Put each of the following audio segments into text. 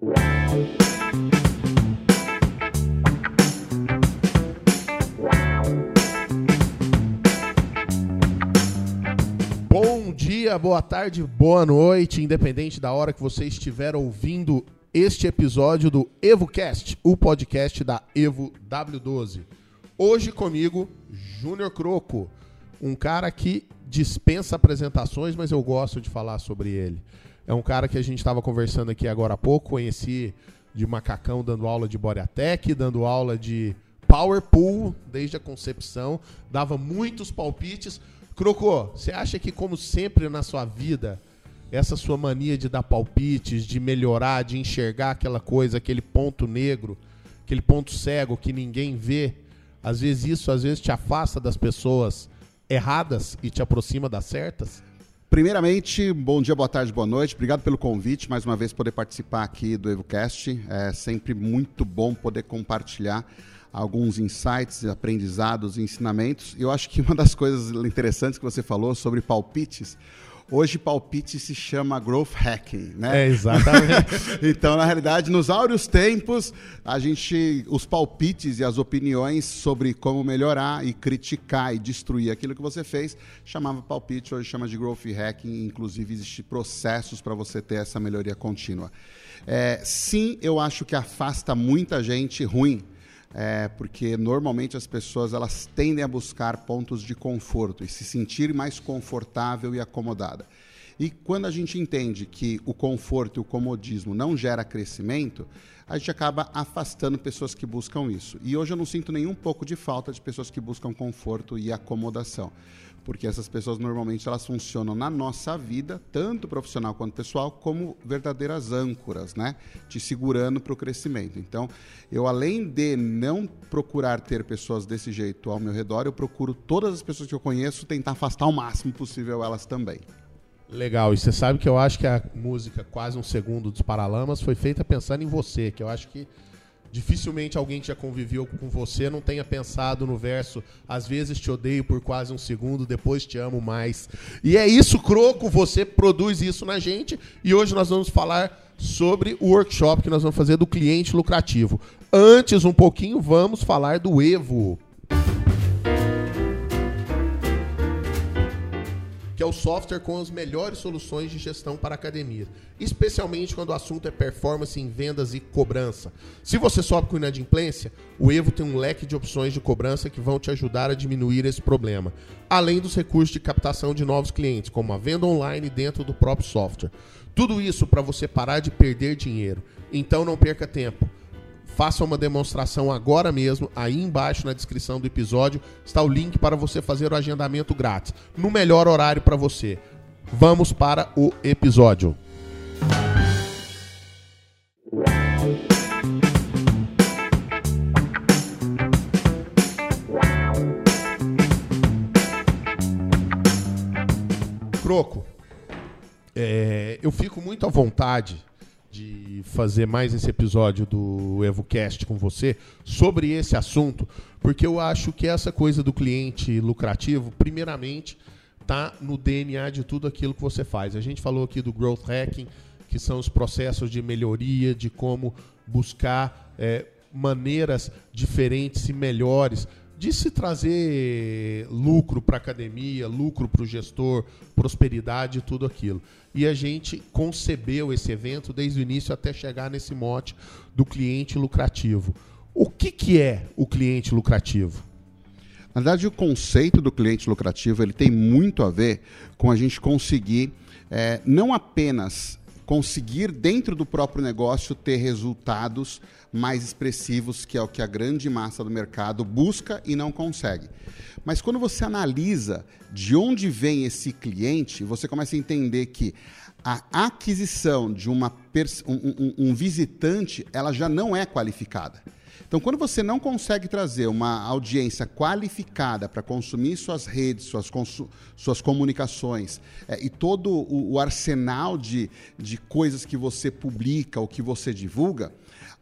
Bom dia, boa tarde, boa noite, independente da hora que você estiver ouvindo este episódio do EvoCast, o podcast da Evo W12. Hoje comigo, Júnior Croco, um cara que dispensa apresentações, mas eu gosto de falar sobre ele. É um cara que a gente estava conversando aqui agora há pouco, conheci de macacão dando aula de Boreatec, dando aula de Power Pool desde a concepção, dava muitos palpites. Crocô, você acha que, como sempre na sua vida, essa sua mania de dar palpites, de melhorar, de enxergar aquela coisa, aquele ponto negro, aquele ponto cego que ninguém vê, às vezes isso às vezes te afasta das pessoas erradas e te aproxima das certas? Primeiramente, bom dia, boa tarde, boa noite. Obrigado pelo convite, mais uma vez poder participar aqui do EvoCast. É sempre muito bom poder compartilhar alguns insights, aprendizados e ensinamentos. Eu acho que uma das coisas interessantes que você falou sobre palpites, Hoje palpite se chama growth hacking, né? É, exatamente. então, na realidade, nos áureos tempos, a gente os palpites e as opiniões sobre como melhorar e criticar e destruir aquilo que você fez, chamava palpite, hoje chama de growth hacking, inclusive existem processos para você ter essa melhoria contínua. É, sim, eu acho que afasta muita gente ruim é, porque normalmente as pessoas elas tendem a buscar pontos de conforto e se sentir mais confortável e acomodada. E quando a gente entende que o conforto e o comodismo não gera crescimento, a gente acaba afastando pessoas que buscam isso. E hoje eu não sinto nenhum pouco de falta de pessoas que buscam conforto e acomodação porque essas pessoas normalmente elas funcionam na nossa vida, tanto profissional quanto pessoal, como verdadeiras âncoras, né? Te segurando para o crescimento. Então, eu além de não procurar ter pessoas desse jeito ao meu redor, eu procuro todas as pessoas que eu conheço tentar afastar o máximo possível elas também. Legal, e você sabe que eu acho que a música Quase um Segundo dos Paralamas foi feita pensando em você, que eu acho que Dificilmente alguém que já conviveu com você não tenha pensado no verso às vezes te odeio por quase um segundo, depois te amo mais. E é isso, Croco, você produz isso na gente e hoje nós vamos falar sobre o workshop que nós vamos fazer do cliente lucrativo. Antes, um pouquinho, vamos falar do Evo. O software com as melhores soluções de gestão para academia, especialmente quando o assunto é performance em vendas e cobrança. Se você sobe com inadimplência, o Evo tem um leque de opções de cobrança que vão te ajudar a diminuir esse problema, além dos recursos de captação de novos clientes, como a venda online dentro do próprio software. Tudo isso para você parar de perder dinheiro. Então não perca tempo faça uma demonstração agora mesmo. Aí embaixo na descrição do episódio está o link para você fazer o agendamento grátis, no melhor horário para você. Vamos para o episódio. Croco, é, eu fico muito à vontade de fazer mais esse episódio do EvoCast com você sobre esse assunto, porque eu acho que essa coisa do cliente lucrativo, primeiramente, está no DNA de tudo aquilo que você faz. A gente falou aqui do growth hacking, que são os processos de melhoria, de como buscar é, maneiras diferentes e melhores de se trazer lucro para a academia, lucro para o gestor, prosperidade e tudo aquilo. E a gente concebeu esse evento desde o início até chegar nesse mote do cliente lucrativo. O que, que é o cliente lucrativo? Na verdade, o conceito do cliente lucrativo ele tem muito a ver com a gente conseguir é, não apenas conseguir dentro do próprio negócio ter resultados mais expressivos, que é o que a grande massa do mercado busca e não consegue. Mas quando você analisa de onde vem esse cliente, você começa a entender que a aquisição de uma um, um, um visitante ela já não é qualificada. Então, quando você não consegue trazer uma audiência qualificada para consumir suas redes, suas, suas comunicações é, e todo o, o arsenal de, de coisas que você publica ou que você divulga,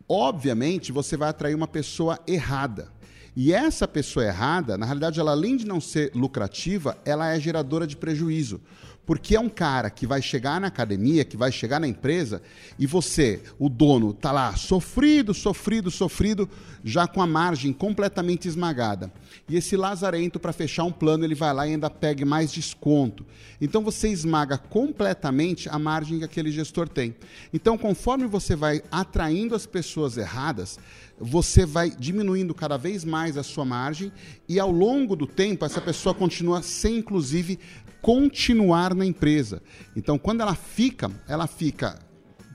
obviamente você vai atrair uma pessoa errada. E essa pessoa errada, na realidade, ela além de não ser lucrativa, ela é geradora de prejuízo. Porque é um cara que vai chegar na academia, que vai chegar na empresa, e você, o dono, tá lá sofrido, sofrido, sofrido, já com a margem completamente esmagada. E esse lazarento, para fechar um plano, ele vai lá e ainda pega mais desconto. Então você esmaga completamente a margem que aquele gestor tem. Então, conforme você vai atraindo as pessoas erradas, você vai diminuindo cada vez mais a sua margem e ao longo do tempo essa pessoa continua sem inclusive continuar na empresa. Então, quando ela fica, ela fica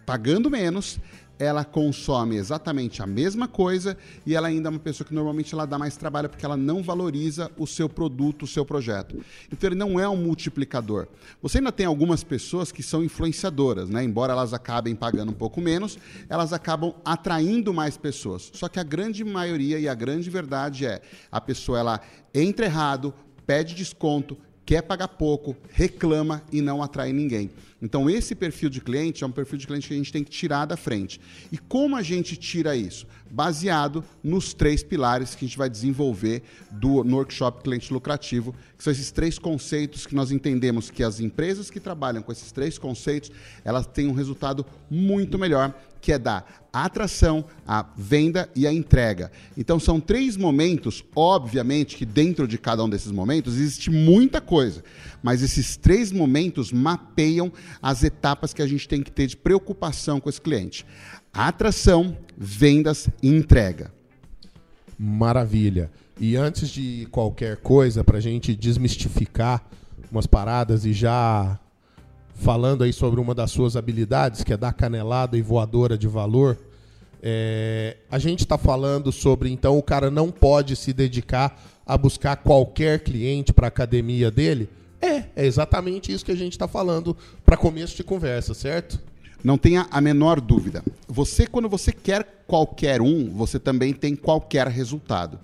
pagando menos, ela consome exatamente a mesma coisa e ela ainda é uma pessoa que normalmente ela dá mais trabalho porque ela não valoriza o seu produto, o seu projeto. Então ele não é um multiplicador. Você ainda tem algumas pessoas que são influenciadoras, né? Embora elas acabem pagando um pouco menos, elas acabam atraindo mais pessoas. Só que a grande maioria e a grande verdade é a pessoa ela entra errado, pede desconto, quer pagar pouco, reclama e não atrai ninguém. Então, esse perfil de cliente é um perfil de cliente que a gente tem que tirar da frente. E como a gente tira isso? Baseado nos três pilares que a gente vai desenvolver do, no workshop Cliente Lucrativo, que são esses três conceitos que nós entendemos que as empresas que trabalham com esses três conceitos, elas têm um resultado muito melhor que é da atração, a venda e a entrega. Então são três momentos, obviamente que dentro de cada um desses momentos existe muita coisa, mas esses três momentos mapeiam as etapas que a gente tem que ter de preocupação com esse cliente: atração, vendas e entrega. Maravilha. E antes de qualquer coisa, para a gente desmistificar umas paradas e já falando aí sobre uma das suas habilidades, que é dar canelada e voadora de valor. É, a gente está falando sobre, então, o cara não pode se dedicar a buscar qualquer cliente para a academia dele? É, é exatamente isso que a gente está falando para começo de conversa, certo? Não tenha a menor dúvida. Você, quando você quer qualquer um, você também tem qualquer resultado.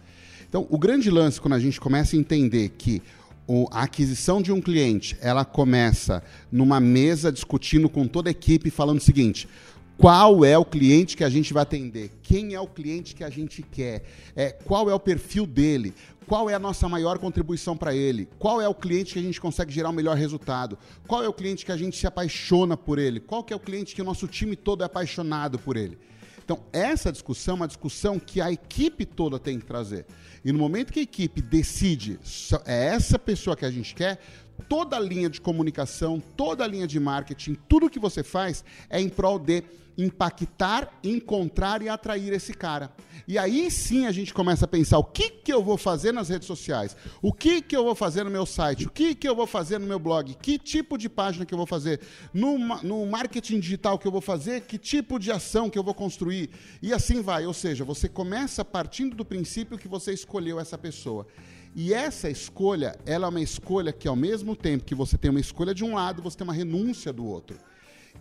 Então, o grande lance, quando a gente começa a entender que a aquisição de um cliente, ela começa numa mesa discutindo com toda a equipe, falando o seguinte: qual é o cliente que a gente vai atender? Quem é o cliente que a gente quer? É, qual é o perfil dele? Qual é a nossa maior contribuição para ele? Qual é o cliente que a gente consegue gerar o melhor resultado? Qual é o cliente que a gente se apaixona por ele? Qual que é o cliente que o nosso time todo é apaixonado por ele? Então, essa discussão é uma discussão que a equipe toda tem que trazer. E no momento que a equipe decide, é essa pessoa que a gente quer, toda a linha de comunicação, toda a linha de marketing, tudo que você faz é em prol de impactar, encontrar e atrair esse cara. E aí sim a gente começa a pensar o que, que eu vou fazer nas redes sociais, o que, que eu vou fazer no meu site, o que, que eu vou fazer no meu blog, que tipo de página que eu vou fazer, no, no marketing digital que eu vou fazer, que tipo de ação que eu vou construir. E assim vai. Ou seja, você começa partindo do princípio que você escolheu essa pessoa. E essa escolha, ela é uma escolha que, ao mesmo tempo que você tem uma escolha de um lado, você tem uma renúncia do outro.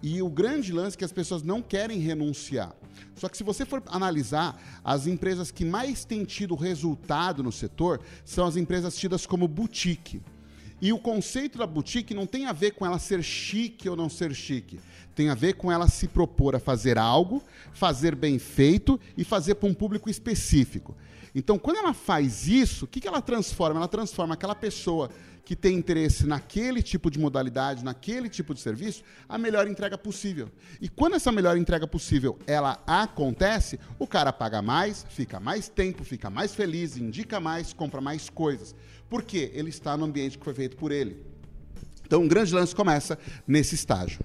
E o grande lance é que as pessoas não querem renunciar. Só que se você for analisar, as empresas que mais têm tido resultado no setor são as empresas tidas como boutique. E o conceito da boutique não tem a ver com ela ser chique ou não ser chique. Tem a ver com ela se propor a fazer algo, fazer bem feito e fazer para um público específico. Então, quando ela faz isso, o que, ela transforma? Ela transforma aquela pessoa que tem interesse naquele tipo de modalidade, naquele tipo de serviço, a melhor entrega possível. E quando essa melhor entrega possível ela acontece, o cara paga mais, fica mais tempo, fica mais feliz, indica mais, compra mais coisas. Por quê? Ele está no ambiente que foi feito por ele. Então, um grande lance começa nesse estágio.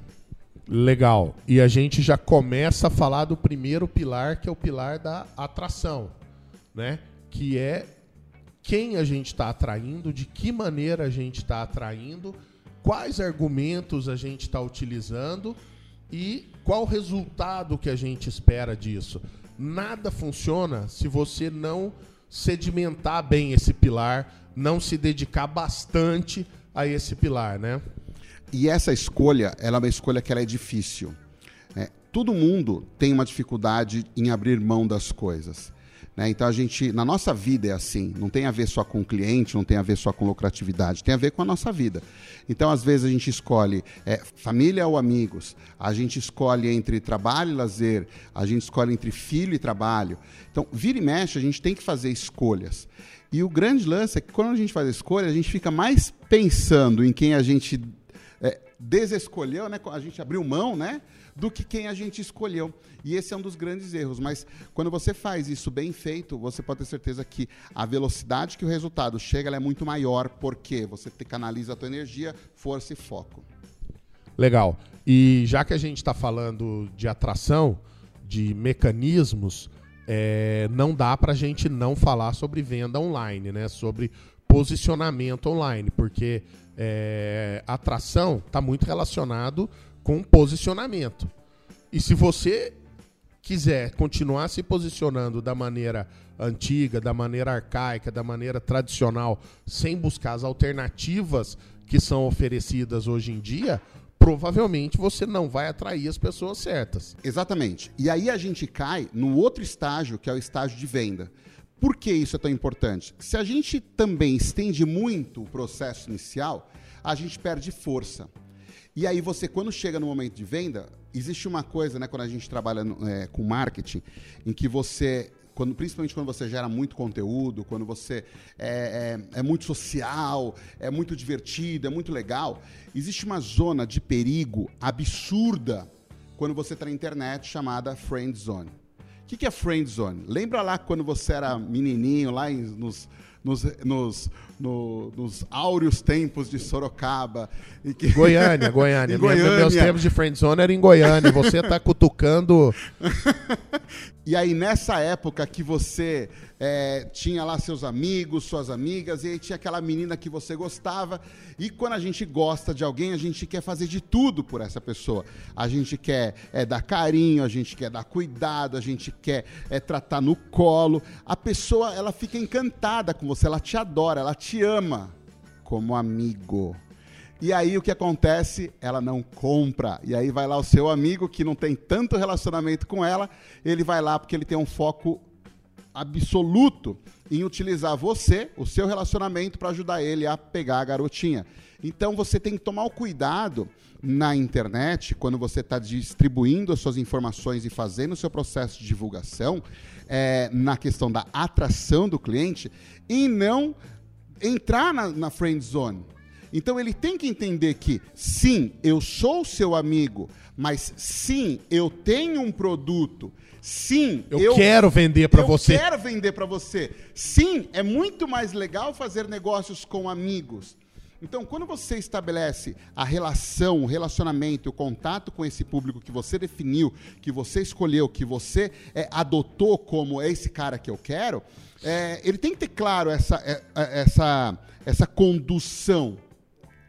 Legal. E a gente já começa a falar do primeiro pilar, que é o pilar da atração, né? Que é quem a gente está atraindo, de que maneira a gente está atraindo, quais argumentos a gente está utilizando e qual o resultado que a gente espera disso. Nada funciona se você não sedimentar bem esse pilar, não se dedicar bastante a esse pilar, né? E essa escolha, ela é uma escolha que ela é difícil. Né? Todo mundo tem uma dificuldade em abrir mão das coisas. Né? Então a gente, na nossa vida é assim, não tem a ver só com o cliente, não tem a ver só com lucratividade, tem a ver com a nossa vida. Então às vezes a gente escolhe é, família ou amigos, a gente escolhe entre trabalho e lazer, a gente escolhe entre filho e trabalho. Então vira e mexe, a gente tem que fazer escolhas. E o grande lance é que quando a gente faz a escolha, a gente fica mais pensando em quem a gente é, desescolheu, né? A gente abriu mão, né? Do que quem a gente escolheu. E esse é um dos grandes erros. Mas quando você faz isso bem feito, você pode ter certeza que a velocidade que o resultado chega é muito maior, porque você canaliza a tua energia, força e foco. Legal. E já que a gente está falando de atração, de mecanismos, é, não dá para a gente não falar sobre venda online, né? Sobre posicionamento online, porque é, atração está muito relacionado com posicionamento. E se você quiser continuar se posicionando da maneira antiga, da maneira arcaica, da maneira tradicional, sem buscar as alternativas que são oferecidas hoje em dia, provavelmente você não vai atrair as pessoas certas. Exatamente. E aí a gente cai no outro estágio, que é o estágio de venda. Por que isso é tão importante? Se a gente também estende muito o processo inicial, a gente perde força. E aí você, quando chega no momento de venda, existe uma coisa, né, quando a gente trabalha é, com marketing, em que você quando, principalmente quando você gera muito conteúdo, quando você é, é, é, muito social, é muito divertido, é muito legal, existe uma zona de perigo absurda quando você está na internet chamada friend zone. O que, que é friend zone? Lembra lá quando você era menininho, lá nos, nos, nos, no, nos áureos tempos de Sorocaba. Que... Goiânia, Goiânia. Goiânia. Meus tempos de friendzone era em Goiânia. Você está cutucando. e aí, nessa época que você é, tinha lá seus amigos, suas amigas, e aí tinha aquela menina que você gostava. E quando a gente gosta de alguém, a gente quer fazer de tudo por essa pessoa. A gente quer é, dar carinho, a gente quer dar cuidado, a gente quer é, tratar no colo. A pessoa, ela fica encantada com você, ela te adora, ela te ama como amigo. E aí o que acontece? Ela não compra. E aí vai lá o seu amigo que não tem tanto relacionamento com ela, ele vai lá porque ele tem um foco absoluto em utilizar você, o seu relacionamento, para ajudar ele a pegar a garotinha. Então você tem que tomar o cuidado na internet, quando você está distribuindo as suas informações e fazendo o seu processo de divulgação, é, na questão da atração do cliente, e não entrar na, na friend zone. Então ele tem que entender que, sim, eu sou seu amigo, mas sim, eu tenho um produto Sim, eu, eu quero vender para você. Eu quero vender para você. Sim, é muito mais legal fazer negócios com amigos. Então, quando você estabelece a relação, o relacionamento, o contato com esse público que você definiu, que você escolheu, que você é, adotou como esse cara que eu quero, é, ele tem que ter claro essa, é, é, essa, essa condução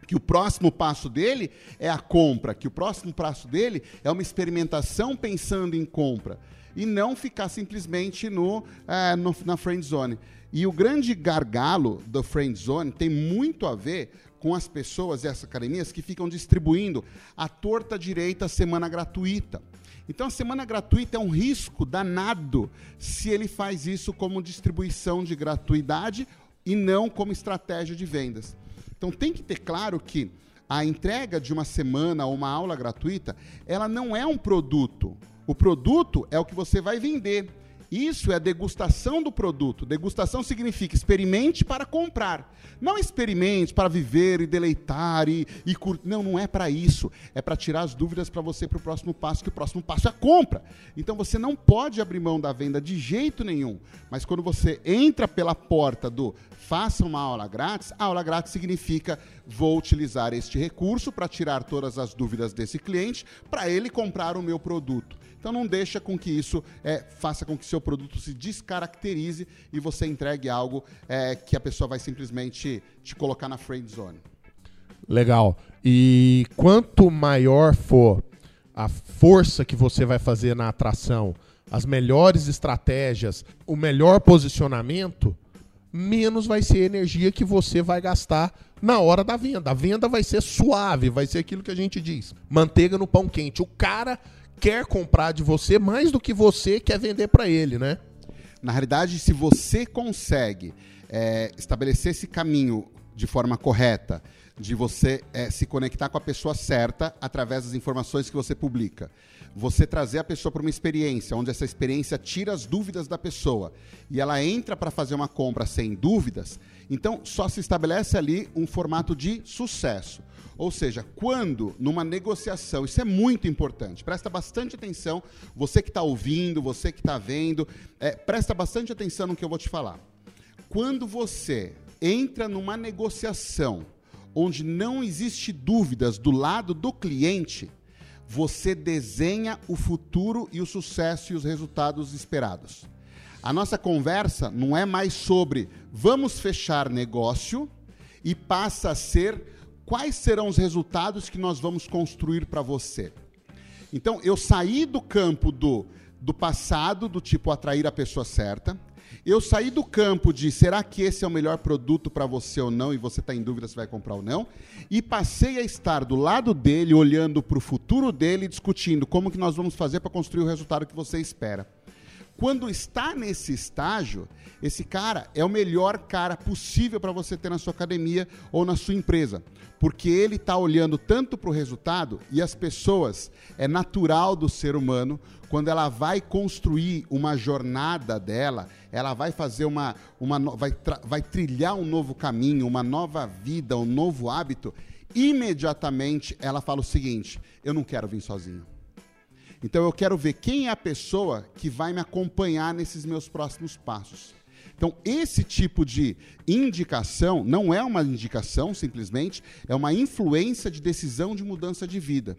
que o próximo passo dele é a compra, que o próximo passo dele é uma experimentação pensando em compra e não ficar simplesmente no, é, no, na friend zone. E o grande gargalo do friend zone tem muito a ver com as pessoas e as academias que ficam distribuindo a torta direita semana gratuita. Então a semana gratuita é um risco danado se ele faz isso como distribuição de gratuidade e não como estratégia de vendas. Então tem que ter claro que a entrega de uma semana ou uma aula gratuita, ela não é um produto. O produto é o que você vai vender. Isso é a degustação do produto. Degustação significa experimente para comprar. Não experimente para viver e deleitar e, e curtir. Não, não é para isso. É para tirar as dúvidas para você para o próximo passo, que o próximo passo é a compra. Então você não pode abrir mão da venda de jeito nenhum. Mas quando você entra pela porta do faça uma aula grátis, a aula grátis significa vou utilizar este recurso para tirar todas as dúvidas desse cliente para ele comprar o meu produto. Então não deixa com que isso é, faça com que seu produto se descaracterize e você entregue algo é, que a pessoa vai simplesmente te colocar na friend zone. Legal. E quanto maior for a força que você vai fazer na atração, as melhores estratégias, o melhor posicionamento, menos vai ser a energia que você vai gastar na hora da venda. A venda vai ser suave, vai ser aquilo que a gente diz: manteiga no pão quente. O cara quer comprar de você mais do que você quer vender para ele, né? Na realidade, se você consegue é, estabelecer esse caminho de forma correta, de você é, se conectar com a pessoa certa através das informações que você publica, você trazer a pessoa para uma experiência, onde essa experiência tira as dúvidas da pessoa e ela entra para fazer uma compra sem dúvidas, então só se estabelece ali um formato de sucesso. Ou seja, quando numa negociação, isso é muito importante, presta bastante atenção, você que está ouvindo, você que está vendo, é, presta bastante atenção no que eu vou te falar. Quando você entra numa negociação onde não existe dúvidas do lado do cliente, você desenha o futuro e o sucesso e os resultados esperados. A nossa conversa não é mais sobre vamos fechar negócio e passa a ser quais serão os resultados que nós vamos construir para você. Então, eu saí do campo do, do passado, do tipo atrair a pessoa certa. Eu saí do campo de será que esse é o melhor produto para você ou não, e você está em dúvida se vai comprar ou não, e passei a estar do lado dele, olhando para o futuro dele, discutindo como que nós vamos fazer para construir o resultado que você espera. Quando está nesse estágio, esse cara é o melhor cara possível para você ter na sua academia ou na sua empresa, porque ele está olhando tanto para o resultado e as pessoas é natural do ser humano quando ela vai construir uma jornada dela, ela vai fazer uma, uma vai, vai trilhar um novo caminho, uma nova vida, um novo hábito. Imediatamente ela fala o seguinte: eu não quero vir sozinho. Então eu quero ver quem é a pessoa que vai me acompanhar nesses meus próximos passos. Então, esse tipo de indicação não é uma indicação simplesmente, é uma influência de decisão de mudança de vida.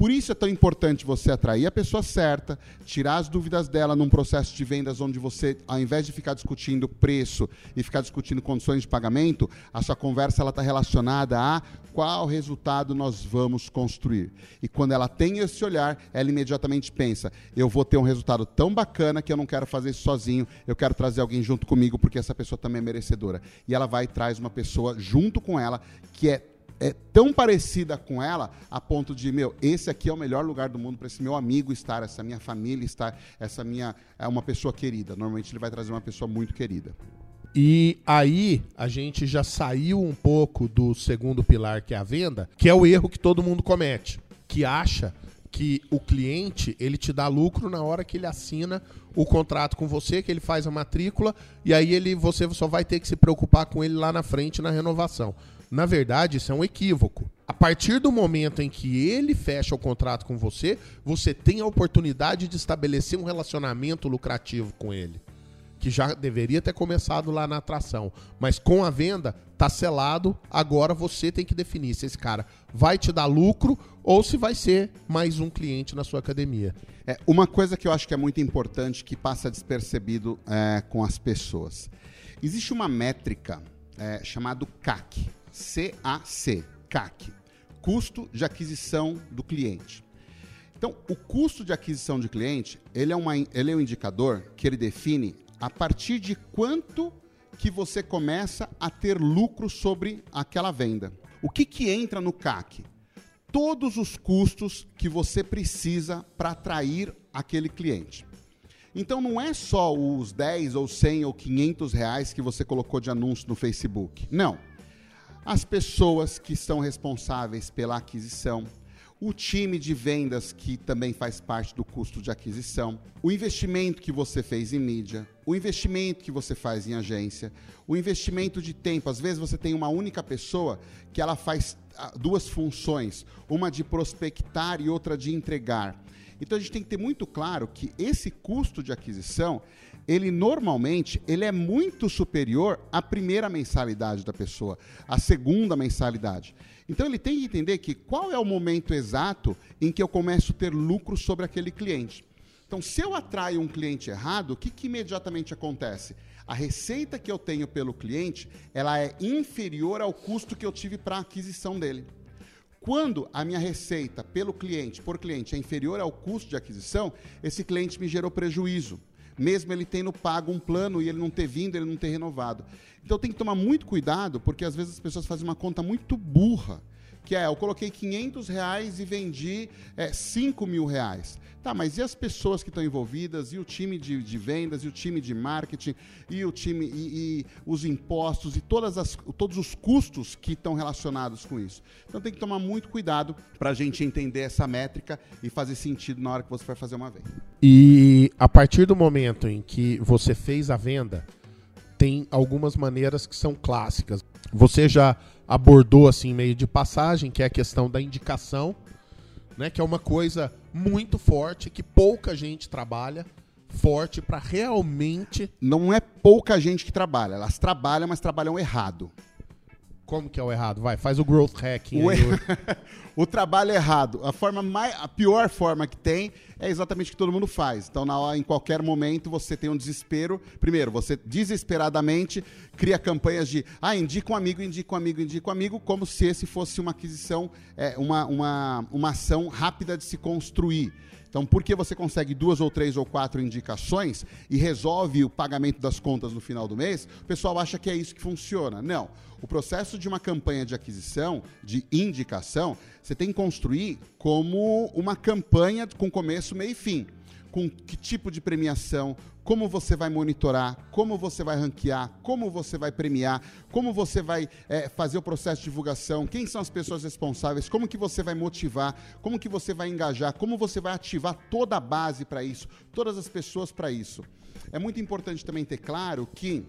Por isso é tão importante você atrair a pessoa certa, tirar as dúvidas dela num processo de vendas onde você, ao invés de ficar discutindo preço e ficar discutindo condições de pagamento, a sua conversa está relacionada a qual resultado nós vamos construir. E quando ela tem esse olhar, ela imediatamente pensa: eu vou ter um resultado tão bacana que eu não quero fazer isso sozinho, eu quero trazer alguém junto comigo porque essa pessoa também é merecedora. E ela vai e traz uma pessoa junto com ela que é é tão parecida com ela a ponto de, meu, esse aqui é o melhor lugar do mundo para esse meu amigo estar, essa minha família estar, essa minha é uma pessoa querida. Normalmente ele vai trazer uma pessoa muito querida. E aí a gente já saiu um pouco do segundo pilar que é a venda, que é o erro que todo mundo comete, que acha que o cliente ele te dá lucro na hora que ele assina o contrato com você, que ele faz a matrícula e aí ele você só vai ter que se preocupar com ele lá na frente na renovação. Na verdade, isso é um equívoco. A partir do momento em que ele fecha o contrato com você, você tem a oportunidade de estabelecer um relacionamento lucrativo com ele. Que já deveria ter começado lá na atração. Mas com a venda, tá selado. Agora você tem que definir se esse cara vai te dar lucro ou se vai ser mais um cliente na sua academia. É, uma coisa que eu acho que é muito importante, que passa despercebido é, com as pessoas. Existe uma métrica é, chamada CAC CAC, CAC, custo de aquisição do cliente. Então, o custo de aquisição de cliente, ele é, uma, ele é um indicador que ele define a partir de quanto que você começa a ter lucro sobre aquela venda. O que, que entra no CAC? Todos os custos que você precisa para atrair aquele cliente. Então não é só os 10 ou 100 ou 500 reais que você colocou de anúncio no Facebook. Não as pessoas que são responsáveis pela aquisição, o time de vendas que também faz parte do custo de aquisição, o investimento que você fez em mídia, o investimento que você faz em agência, o investimento de tempo. Às vezes você tem uma única pessoa que ela faz ah, duas funções, uma de prospectar e outra de entregar. Então a gente tem que ter muito claro que esse custo de aquisição ele normalmente ele é muito superior à primeira mensalidade da pessoa, à segunda mensalidade. Então ele tem que entender que qual é o momento exato em que eu começo a ter lucro sobre aquele cliente. Então, se eu atraio um cliente errado, o que, que imediatamente acontece? A receita que eu tenho pelo cliente, ela é inferior ao custo que eu tive para a aquisição dele. Quando a minha receita pelo cliente, por cliente, é inferior ao custo de aquisição, esse cliente me gerou prejuízo mesmo ele tendo pago um plano e ele não ter vindo, ele não ter renovado. Então tem que tomar muito cuidado, porque às vezes as pessoas fazem uma conta muito burra que é, eu coloquei 500 reais e vendi é, 5 mil reais. Tá, mas e as pessoas que estão envolvidas, e o time de, de, vendas, e o time de marketing, e o time, e, e os impostos, e todas as, todos os custos que estão relacionados com isso. Então tem que tomar muito cuidado para a gente entender essa métrica e fazer sentido na hora que você vai fazer uma venda. E a partir do momento em que você fez a venda, tem algumas maneiras que são clássicas. Você já abordou assim meio de passagem, que é a questão da indicação né? Que é uma coisa muito forte que pouca gente trabalha forte para realmente. Não é pouca gente que trabalha, elas trabalham, mas trabalham errado. Como que é o errado? Vai, faz o growth hacking. O, aí, o trabalho errado. A forma mais, a pior forma que tem é exatamente o que todo mundo faz. Então, na, em qualquer momento, você tem um desespero. Primeiro, você desesperadamente cria campanhas de ah, indica um amigo, indica um amigo, indica um amigo, como se esse fosse uma aquisição, é, uma, uma, uma ação rápida de se construir. Então, porque você consegue duas ou três ou quatro indicações e resolve o pagamento das contas no final do mês, o pessoal acha que é isso que funciona. Não. O processo de uma campanha de aquisição, de indicação, você tem que construir como uma campanha com começo, meio e fim com que tipo de premiação, como você vai monitorar, como você vai ranquear, como você vai premiar, como você vai é, fazer o processo de divulgação, quem são as pessoas responsáveis, como que você vai motivar, como que você vai engajar, como você vai ativar toda a base para isso, todas as pessoas para isso. É muito importante também ter claro que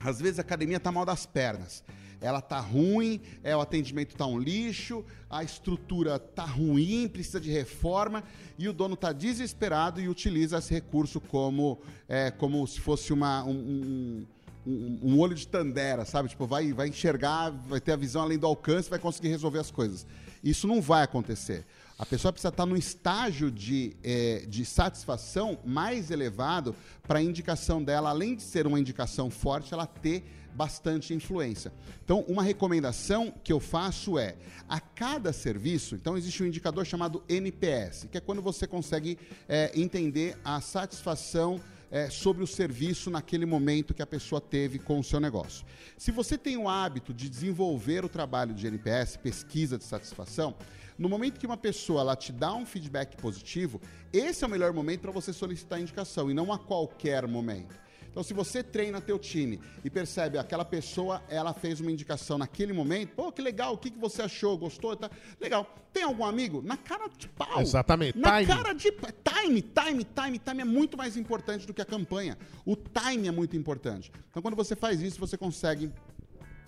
às vezes a academia está mal das pernas ela tá ruim, é, o atendimento tá um lixo, a estrutura tá ruim, precisa de reforma e o dono tá desesperado e utiliza esse recurso como, é, como se fosse uma, um, um, um, olho de tandera, sabe? Tipo, vai, vai enxergar, vai ter a visão além do alcance, vai conseguir resolver as coisas. Isso não vai acontecer. A pessoa precisa estar num estágio de, é, de satisfação mais elevado para a indicação dela, além de ser uma indicação forte, ela ter bastante influência. Então, uma recomendação que eu faço é, a cada serviço, então existe um indicador chamado NPS, que é quando você consegue é, entender a satisfação é, sobre o serviço naquele momento que a pessoa teve com o seu negócio. Se você tem o hábito de desenvolver o trabalho de NPS, pesquisa de satisfação, no momento que uma pessoa ela te dá um feedback positivo, esse é o melhor momento para você solicitar indicação e não a qualquer momento. Então, se você treina teu time e percebe aquela pessoa, ela fez uma indicação naquele momento, pô, que legal, o que, que você achou? Gostou? Tá? Legal. Tem algum amigo? Na cara de pau. Exatamente. Na time. cara de time, time, time, time é muito mais importante do que a campanha. O time é muito importante. Então, quando você faz isso, você consegue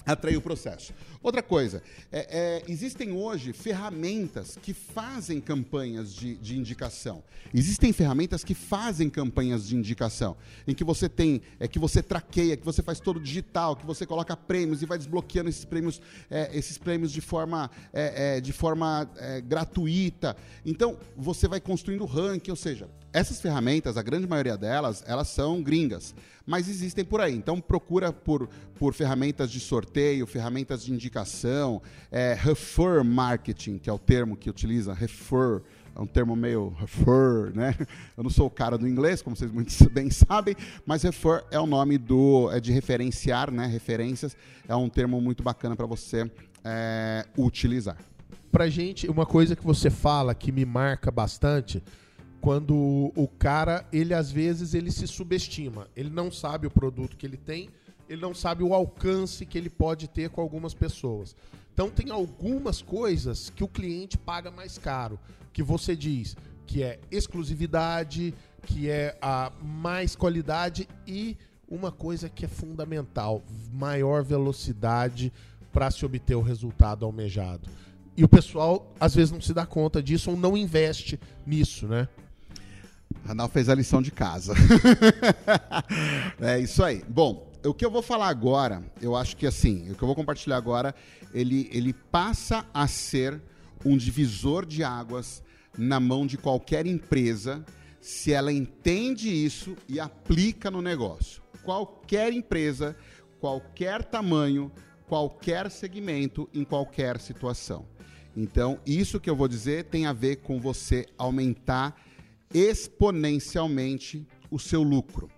atrair o processo. Outra coisa, é, é, existem hoje ferramentas que fazem campanhas de, de, indicação. Existem ferramentas que fazem campanhas de indicação, em que você tem, é que você traqueia, que você faz todo digital, que você coloca prêmios e vai desbloqueando esses prêmios, é, esses prêmios de forma, é, é, de forma é, gratuita. Então você vai construindo ranking, ou seja, essas ferramentas, a grande maioria delas, elas são gringas, mas existem por aí. Então procura por, por ferramentas de sorteio, ferramentas de indicação, é, refer marketing, que é o termo que utiliza, refer, é um termo meio refer, né? Eu não sou o cara do inglês, como vocês muito bem sabem, mas refer é o nome do é de referenciar, né? Referências é um termo muito bacana para você é, utilizar. Pra gente, uma coisa que você fala que me marca bastante quando o cara, ele às vezes ele se subestima. Ele não sabe o produto que ele tem, ele não sabe o alcance que ele pode ter com algumas pessoas. Então tem algumas coisas que o cliente paga mais caro, que você diz que é exclusividade, que é a mais qualidade e uma coisa que é fundamental, maior velocidade para se obter o resultado almejado. E o pessoal às vezes não se dá conta disso ou não investe nisso, né? Ranal fez a lição de casa. é isso aí. Bom, o que eu vou falar agora, eu acho que assim, o que eu vou compartilhar agora, ele, ele passa a ser um divisor de águas na mão de qualquer empresa se ela entende isso e aplica no negócio. Qualquer empresa, qualquer tamanho, qualquer segmento, em qualquer situação. Então, isso que eu vou dizer tem a ver com você aumentar exponencialmente o seu lucro.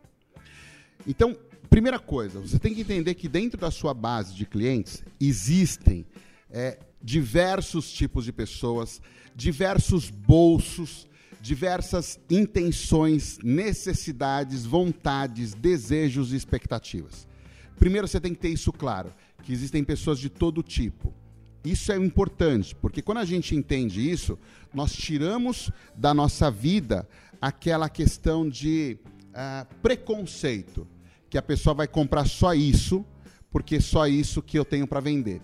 Então, primeira coisa, você tem que entender que dentro da sua base de clientes existem é, diversos tipos de pessoas, diversos bolsos, diversas intenções, necessidades, vontades, desejos e expectativas. Primeiro você tem que ter isso claro, que existem pessoas de todo tipo. Isso é importante, porque quando a gente entende isso, nós tiramos da nossa vida aquela questão de uh, preconceito, que a pessoa vai comprar só isso, porque só isso que eu tenho para vender.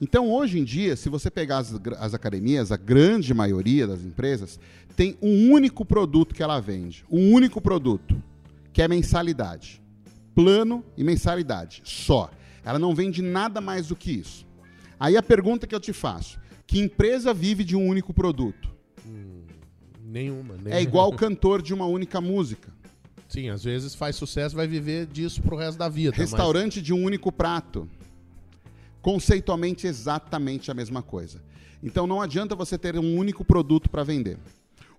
Então, hoje em dia, se você pegar as, as, academias, a grande maioria das empresas tem um único produto que ela vende. Um único produto, que é mensalidade. Plano e mensalidade, só. Ela não vende nada mais do que isso. Aí a pergunta que eu te faço: que empresa vive de um único produto? Hum, nenhuma, nenhuma. É igual o cantor de uma única música. Sim, às vezes faz sucesso, vai viver disso pro resto da vida. Restaurante mas... de um único prato. Conceitualmente, exatamente a mesma coisa. Então não adianta você ter um único produto para vender.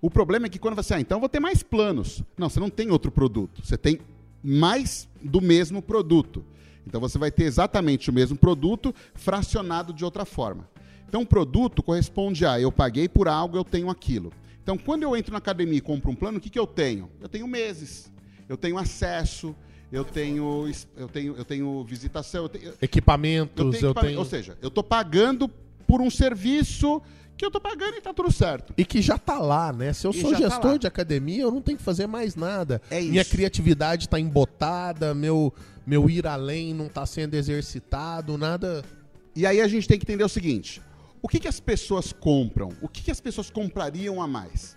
O problema é que quando você, ah, então vou ter mais planos. Não, você não tem outro produto. Você tem mais do mesmo produto. Então você vai ter exatamente o mesmo produto fracionado de outra forma. Então o produto corresponde a eu paguei por algo, eu tenho aquilo. Então quando eu entro na academia e compro um plano, o que, que eu tenho? Eu tenho meses, eu tenho acesso, eu tenho, eu tenho, eu tenho visitação, eu tenho, equipamentos, eu tenho, equipamento, eu tenho... ou seja, eu estou pagando por um serviço que eu estou pagando e está tudo certo. E que já está lá, né? Se eu e sou tá gestor tá de academia, eu não tenho que fazer mais nada. É Minha criatividade está embotada, meu, meu ir além não está sendo exercitado, nada. E aí a gente tem que entender o seguinte: o que, que as pessoas compram? O que, que as pessoas comprariam a mais?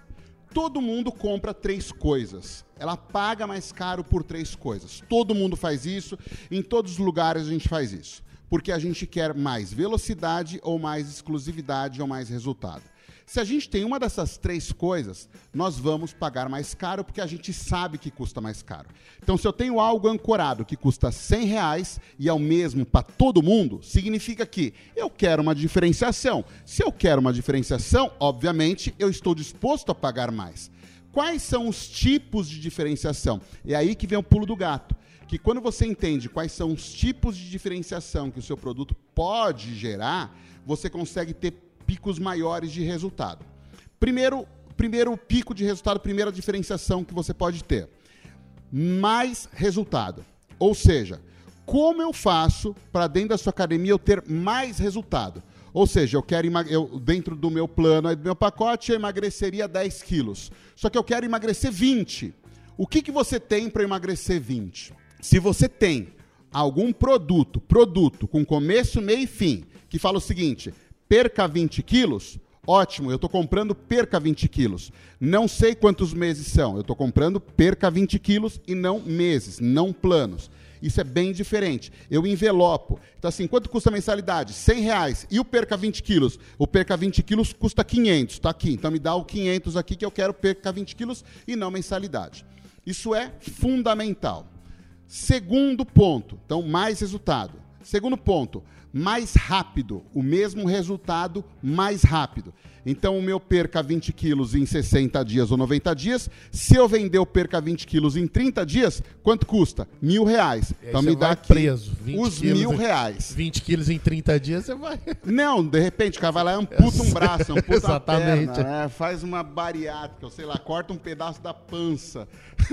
Todo mundo compra três coisas. Ela paga mais caro por três coisas. Todo mundo faz isso, em todos os lugares a gente faz isso. Porque a gente quer mais velocidade ou mais exclusividade ou mais resultado. Se a gente tem uma dessas três coisas, nós vamos pagar mais caro porque a gente sabe que custa mais caro. Então, se eu tenho algo ancorado que custa 100 reais e é o mesmo para todo mundo, significa que eu quero uma diferenciação. Se eu quero uma diferenciação, obviamente, eu estou disposto a pagar mais. Quais são os tipos de diferenciação? É aí que vem o pulo do gato que quando você entende quais são os tipos de diferenciação que o seu produto pode gerar, você consegue ter picos maiores de resultado. Primeiro, primeiro pico de resultado, primeira diferenciação que você pode ter. Mais resultado. Ou seja, como eu faço para dentro da sua academia eu ter mais resultado? Ou seja, eu quero eu, dentro do meu plano, do meu pacote, eu emagreceria 10 quilos. Só que eu quero emagrecer 20. O que, que você tem para emagrecer 20? Se você tem algum produto, produto com começo, meio e fim, que fala o seguinte: perca 20 quilos, ótimo, eu estou comprando perca 20 quilos. Não sei quantos meses são, eu estou comprando perca 20 quilos e não meses, não planos. Isso é bem diferente. Eu envelopo. Então, assim, quanto custa a mensalidade? 100 reais. E o perca 20 quilos? O perca 20 quilos custa 500. Está aqui. Então, me dá o 500 aqui que eu quero perca 20 quilos e não mensalidade. Isso é fundamental. Segundo ponto. Então, mais resultado. Segundo ponto mais rápido, o mesmo resultado mais rápido. Então, o meu perca 20 quilos em 60 dias ou 90 dias. Se eu vender o perca 20 quilos em 30 dias, quanto custa? Mil reais. Então me dá aqui preso. os mil reais. 20 quilos em 30 dias, você vai. Não, de repente, o cara vai lá e amputa um braço, amputa Exatamente. Perna, né? faz uma bariátrica, ou sei lá, corta um pedaço da pança.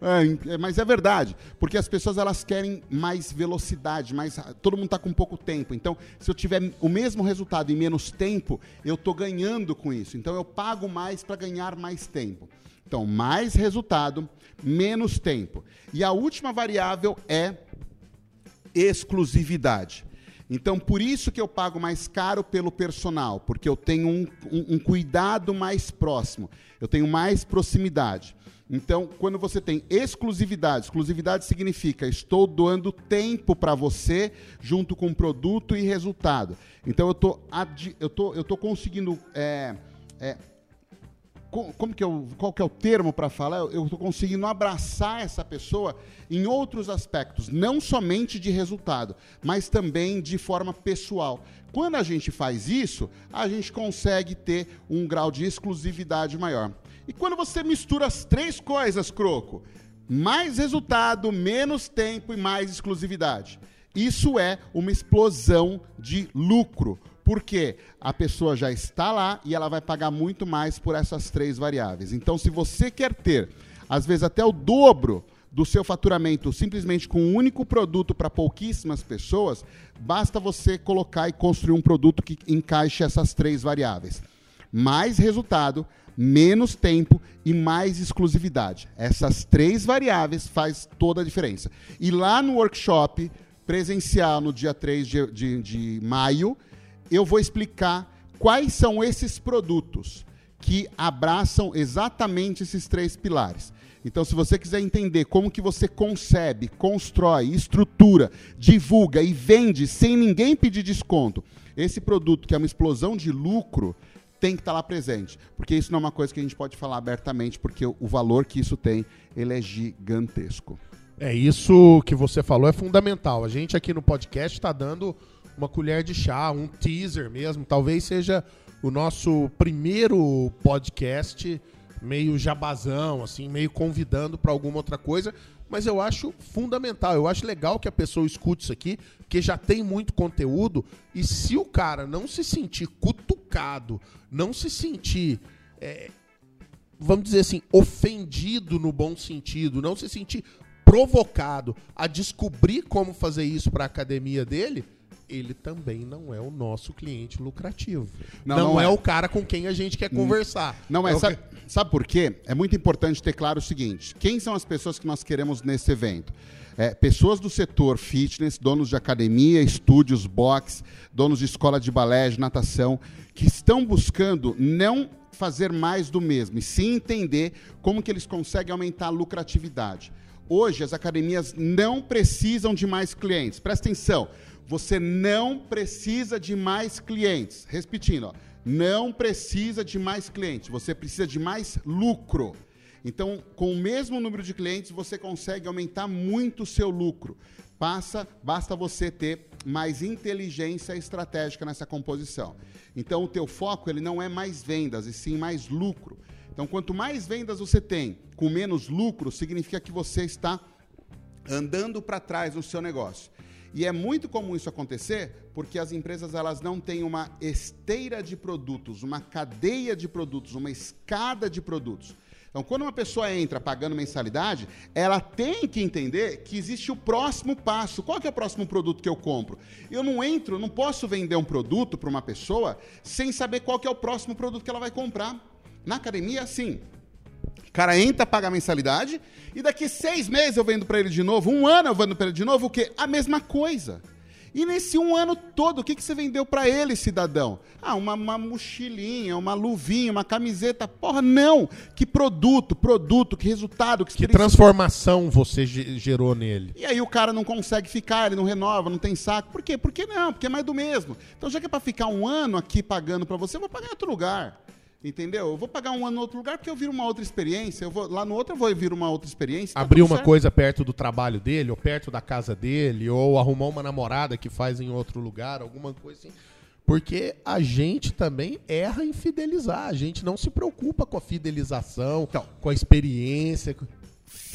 É, é, mas é verdade, porque as pessoas elas querem mais velocidade, mais todo mundo está com pouco tempo. Então, se eu tiver o mesmo resultado em menos tempo, eu estou ganhando com isso. Então, eu pago mais para ganhar mais tempo. Então, mais resultado, menos tempo. E a última variável é exclusividade. Então, por isso que eu pago mais caro pelo personal, porque eu tenho um, um, um cuidado mais próximo, eu tenho mais proximidade. Então, quando você tem exclusividade, exclusividade significa estou doando tempo para você junto com produto e resultado. Então, eu tô, tô, eu tô conseguindo é, é, como que eu, qual que é o termo para falar? Eu estou conseguindo abraçar essa pessoa em outros aspectos, não somente de resultado, mas também de forma pessoal. Quando a gente faz isso, a gente consegue ter um grau de exclusividade maior. E quando você mistura as três coisas, Croco, mais resultado, menos tempo e mais exclusividade. Isso é uma explosão de lucro. Porque a pessoa já está lá e ela vai pagar muito mais por essas três variáveis. Então, se você quer ter, às vezes, até o dobro do seu faturamento simplesmente com um único produto para pouquíssimas pessoas, basta você colocar e construir um produto que encaixe essas três variáveis. Mais resultado, menos tempo e mais exclusividade. Essas três variáveis faz toda a diferença. E lá no workshop presencial, no dia 3 de, de, de maio, eu vou explicar quais são esses produtos que abraçam exatamente esses três pilares. Então, se você quiser entender como que você concebe, constrói, estrutura, divulga e vende sem ninguém pedir desconto, esse produto que é uma explosão de lucro, tem que estar lá presente. Porque isso não é uma coisa que a gente pode falar abertamente, porque o valor que isso tem, ele é gigantesco. É isso que você falou é fundamental. A gente aqui no podcast está dando uma colher de chá, um teaser mesmo. Talvez seja o nosso primeiro podcast meio jabazão, assim, meio convidando para alguma outra coisa. Mas eu acho fundamental, eu acho legal que a pessoa escute isso aqui, porque já tem muito conteúdo. E se o cara não se sentir cutucado, não se sentir, é, vamos dizer assim, ofendido no bom sentido, não se sentir provocado a descobrir como fazer isso para a academia dele, ele também não é o nosso cliente lucrativo. Não, não, não é, é, o cara com quem a gente quer conversar. Não é. é sabe, sabe por quê? É muito importante ter claro o seguinte: quem são as pessoas que nós queremos nesse evento? É, pessoas do setor fitness, donos de academia, estúdios, box, donos de escola de balé, de natação, que estão buscando não fazer mais do mesmo, e sim entender como que eles conseguem aumentar a lucratividade. Hoje, as academias não precisam de mais clientes. Presta atenção, você não precisa de mais clientes. Repetindo, ó, não precisa de mais clientes, você precisa de mais lucro. Então, com o mesmo número de clientes, você consegue aumentar muito o seu lucro. Passa, basta você ter mais inteligência estratégica nessa composição. Então, o teu foco ele não é mais vendas, e sim mais lucro. Então, quanto mais vendas você tem com menos lucro, significa que você está andando para trás no seu negócio. E é muito comum isso acontecer porque as empresas elas não têm uma esteira de produtos, uma cadeia de produtos, uma escada de produtos. Então, quando uma pessoa entra pagando mensalidade, ela tem que entender que existe o próximo passo. Qual é o próximo produto que eu compro? Eu não entro, não posso vender um produto para uma pessoa sem saber qual é o próximo produto que ela vai comprar. Na academia, assim, o cara entra, paga a mensalidade, e daqui seis meses eu vendo para ele de novo, um ano eu vendo para ele de novo, o quê? A mesma coisa. E nesse um ano todo, o que, que você vendeu para ele, cidadão? Ah, uma, uma, mochilinha, uma luvinha, uma camiseta. Porra, não! Que produto, produto, que resultado. Que, que transformação você gerou nele. E aí o cara não consegue ficar, ele não renova, não tem saco. Por quê? Por que não? Porque é mais do mesmo. Então já que é para ficar um ano aqui pagando para você, eu vou pagar em outro lugar. Entendeu? Eu vou pagar um ano em outro lugar porque eu viro uma outra experiência. Eu vou, lá no outro eu vou vir uma outra experiência. Tá Abrir uma certo. coisa perto do trabalho dele, ou perto da casa dele, ou arrumar uma namorada que faz em outro lugar, alguma coisa assim. Porque a gente também erra em fidelizar. A gente não se preocupa com a fidelização, então, com a experiência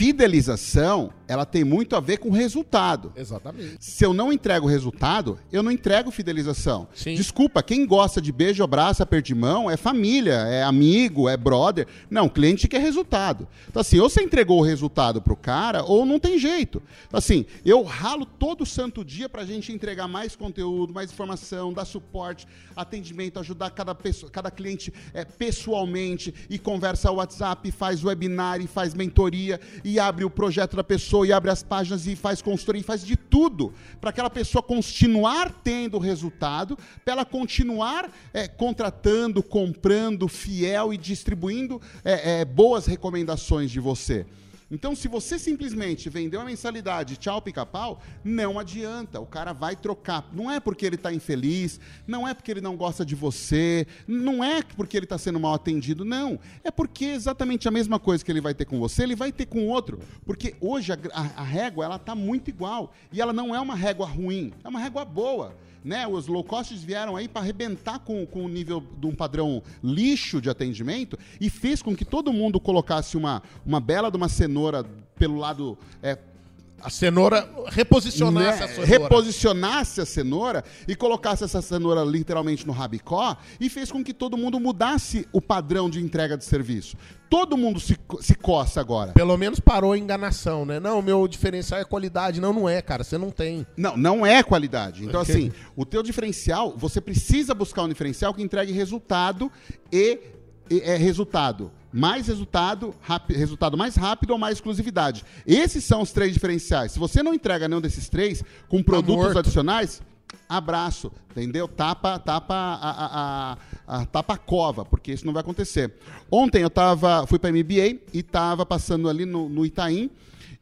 fidelização, ela tem muito a ver com resultado. Exatamente. Se eu não entrego resultado, eu não entrego fidelização. Sim. Desculpa, quem gosta de beijo, abraço, aperto de mão é família, é amigo, é brother. Não, cliente quer resultado. Então assim, ou você entregou o resultado pro cara, ou não tem jeito. Então assim, eu ralo todo santo dia pra gente entregar mais conteúdo, mais informação, dar suporte, atendimento, ajudar cada, pessoa, cada cliente é, pessoalmente e conversa WhatsApp, faz webinar e faz mentoria e abre o projeto da pessoa, e abre as páginas e faz consultoria, e faz de tudo para aquela pessoa continuar tendo resultado, para ela continuar é, contratando, comprando, fiel e distribuindo é, é, boas recomendações de você. Então, se você simplesmente vendeu a mensalidade, tchau, pica-pau, não adianta. O cara vai trocar. Não é porque ele está infeliz, não é porque ele não gosta de você, não é porque ele está sendo mal atendido, não. É porque exatamente a mesma coisa que ele vai ter com você, ele vai ter com outro. Porque hoje a, a, a régua ela está muito igual. E ela não é uma régua ruim, é uma régua boa né, os low costs vieram aí para arrebentar com, com o nível de um padrão lixo de atendimento e fez com que todo mundo colocasse uma, uma bela de uma cenoura pelo lado é, A cenoura, reposicionasse né, a cenoura. reposicionasse a cenoura e colocasse essa cenoura literalmente no rabicó e fez com que todo mundo mudasse o padrão de entrega de serviço. Todo mundo se, se coça agora. Pelo menos parou a enganação, né? Não, meu diferencial é qualidade. Não, não é, cara. Você não tem. Não, não é qualidade. Então, assim, o teu diferencial, você precisa buscar um diferencial que entregue resultado e, e é resultado mais resultado, resultado mais rápido ou mais exclusividade. Esses são os três diferenciais. Se você não entrega nenhum desses três com tá produtos adicionais, abraço, entendeu? Tapa, tapa a, a, a, a, tapa a cova, porque isso não vai acontecer. Ontem eu tava, fui para MBA e estava passando ali no, no Itaim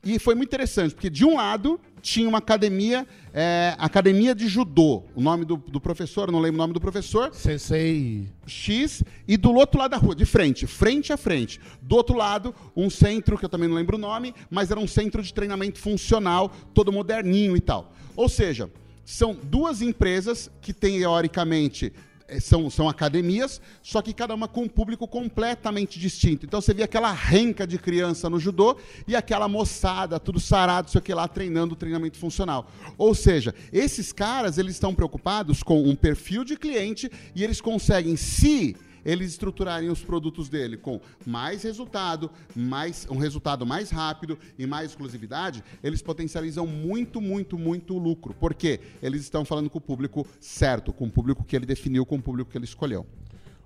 e foi muito interessante, porque de um lado tinha uma academia, é, academia de judô. O nome do, do, professor, não lembro o nome do professor. Sensei X. E do outro lado da rua, de frente, frente a frente. Do outro lado, um centro, que eu também não lembro o nome, mas era um centro de treinamento funcional, todo moderninho e tal. Ou seja, são duas empresas que teoricamente é, são, são academias, só que cada uma com um público completamente distinto. Então você vê aquela renca de criança no judô e aquela moçada, tudo sarado, sei o que lá, treinando o treinamento funcional. Ou seja, esses caras, eles estão preocupados com um perfil de cliente e eles conseguem se eles estruturarem os produtos dele com mais resultado, mais um resultado mais rápido e mais exclusividade, eles potencializam muito, muito, muito o lucro. Porque eles estão falando com o público certo, com o público que ele definiu, com o público que ele escolheu.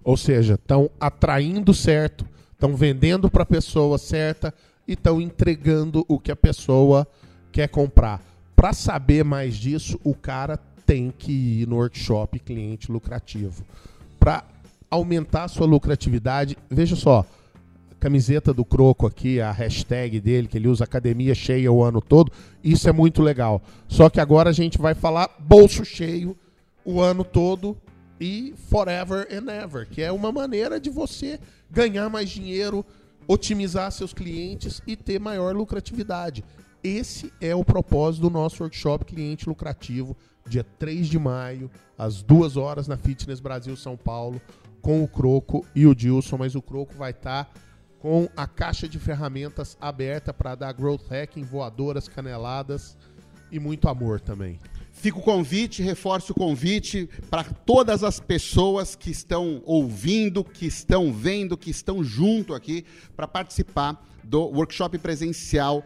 Ou seja, estão atraindo certo, estão vendendo para a pessoa certa e estão entregando o que a pessoa quer comprar. Para saber mais disso, o cara tem que ir no workshop cliente lucrativo. Para aumentar a sua lucratividade. Veja só, camiseta do Croco aqui, a hashtag dele, que ele usa academia cheia o ano todo, isso é muito legal. Só que agora a gente vai falar bolso cheio o ano todo e forever and ever, que é uma maneira de você ganhar mais dinheiro, otimizar seus clientes e ter maior lucratividade. Esse é o propósito do nosso workshop Cliente Lucrativo, dia 3 de maio, às 2 horas na Fitness Brasil São Paulo com o Croco e o Dilson, mas o Croco vai estar tá com a caixa de ferramentas aberta para dar growth hacking, voadoras, caneladas e muito amor também. Fica o convite, reforço o convite para todas as pessoas que estão ouvindo, que estão vendo, que estão junto aqui para participar do workshop presencial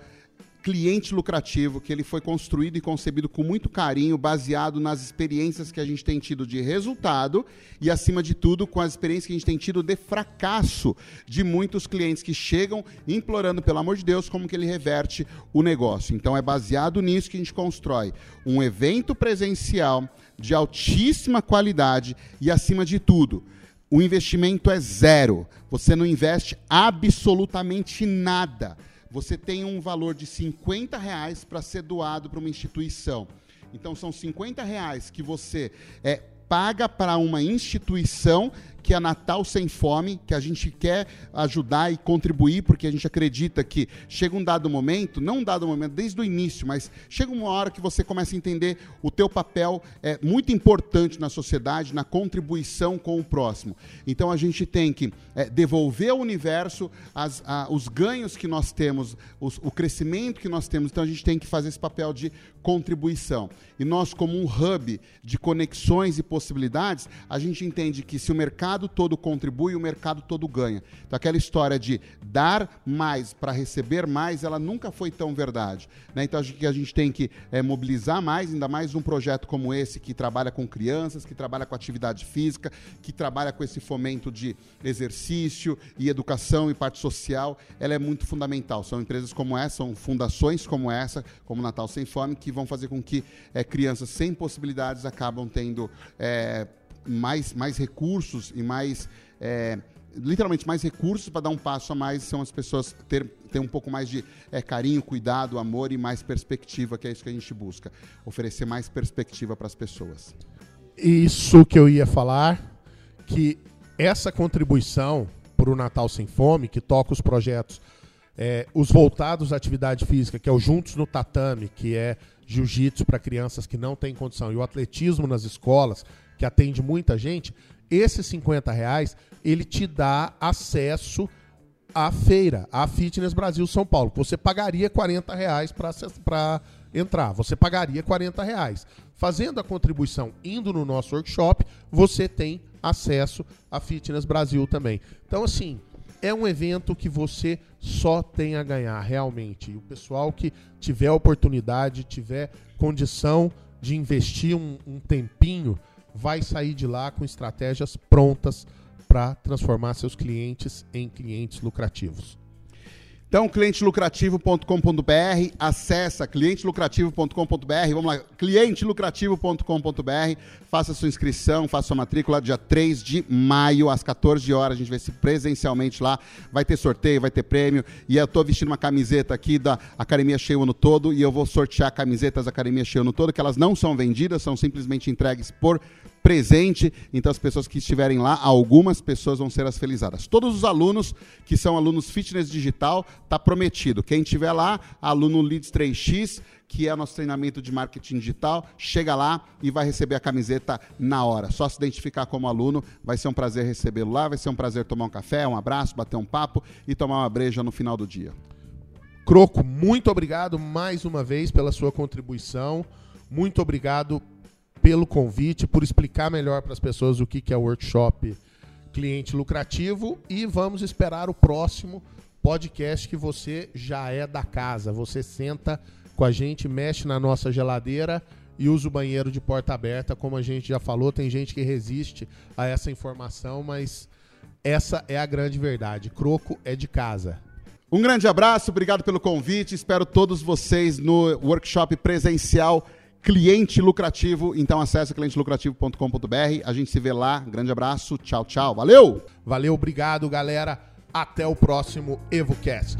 cliente lucrativo, que ele foi construído e concebido com muito carinho, baseado nas experiências que a gente tem tido de resultado e, acima de tudo, com as experiências que a gente tem tido de fracasso de muitos clientes que chegam implorando, pelo amor de Deus, como que ele reverte o negócio. Então, é baseado nisso que a gente constrói um evento presencial de altíssima qualidade e, acima de tudo, o investimento é zero. Você não investe absolutamente nada você tem um valor de 50 reais para ser doado para uma instituição. Então são 50 reais que você é, paga para uma instituição que é Natal Sem Fome, que a gente quer ajudar e contribuir, porque a gente acredita que chega um dado momento, não um dado momento desde o início, mas chega uma hora que você começa a entender o teu papel é muito importante na sociedade, na contribuição com o próximo. Então a gente tem que é, devolver ao universo as, a, os ganhos que nós temos, os, o crescimento que nós temos. Então a gente tem que fazer esse papel de contribuição. E nós, como um hub de conexões e possibilidades, a gente entende que se o mercado todo contribui, o mercado todo ganha. Então, aquela história de dar mais para receber mais, ela nunca foi tão verdade. Né? Então, acho que a gente tem que é, mobilizar mais, ainda mais um projeto como esse, que trabalha com crianças, que trabalha com atividade física, que trabalha com esse fomento de exercício e educação e parte social. Ela é muito fundamental. São empresas como essa, são fundações como essa, como Natal Sem Fome, que vão fazer com que é, crianças sem possibilidades acabam tendo é, mais, mais recursos e mais. É, literalmente mais recursos para dar um passo a mais são as pessoas ter, ter um pouco mais de é, carinho, cuidado, amor e mais perspectiva, que é isso que a gente busca. Oferecer mais perspectiva para as pessoas. Isso que eu ia falar, que essa contribuição para o Natal Sem Fome, que toca os projetos, é, os voltados à atividade física, que é o Juntos no Tatame, que é jiu-jitsu para crianças que não têm condição, e o atletismo nas escolas, que atende muita gente, esses 50 reais, ele te dá acesso a feira, a Fitness Brasil São Paulo. Você pagaria 40 reais para entrar. Você pagaria 40 reais. Fazendo a contribuição indo no nosso workshop, você tem acesso à Fitness Brasil também. Então, assim, é um evento que você só tem a ganhar, realmente. E o pessoal que tiver oportunidade, tiver condição de investir um, um tempinho, vai sair de lá com estratégias prontas para transformar seus clientes em clientes lucrativos. Então, clientelucrativo.com.br, acessa clientelucrativo.com.br, vamos lá, clientelucrativo.com.br, faça sua inscrição, faça sua matrícula dia 3 de maio, às 14 horas, a gente vai se presencialmente lá, vai ter sorteio, vai ter prêmio, e eu estou vestindo uma camiseta aqui da Academia Cheio ano todo, e eu vou sortear camisetas da Academia Cheio ano todo, que elas não são vendidas, são simplesmente entregues por presente. Então, as pessoas que estiverem lá, algumas pessoas vão ser as felizadas. Todos os alunos que são alunos fitness digital, tá prometido. Quem estiver lá, aluno Leads 3X, que é o nosso treinamento de marketing digital, chega lá e vai receber a camiseta na hora. Só se identificar como aluno, vai ser um prazer recebê-lo lá, vai ser um prazer tomar um café, um abraço, bater um papo e tomar uma breja no final do dia. Croco, muito obrigado mais uma vez pela sua contribuição. Muito obrigado pelo convite, por explicar melhor para as pessoas o que, que é o workshop cliente lucrativo e vamos esperar o próximo podcast que você já é da casa. Você senta com a gente, mexe na nossa geladeira e usa o banheiro de porta aberta, como a gente já falou, tem gente que resiste a essa informação, mas essa é a grande verdade. Croco é de casa. Um grande abraço, obrigado pelo convite. Espero todos vocês no workshop presencial cliente lucrativo. Então acesse clientelucrativo.com.br. A gente se vê lá. Grande abraço. Tchau, tchau. Valeu! Valeu, obrigado, galera. Até o próximo EvoCast.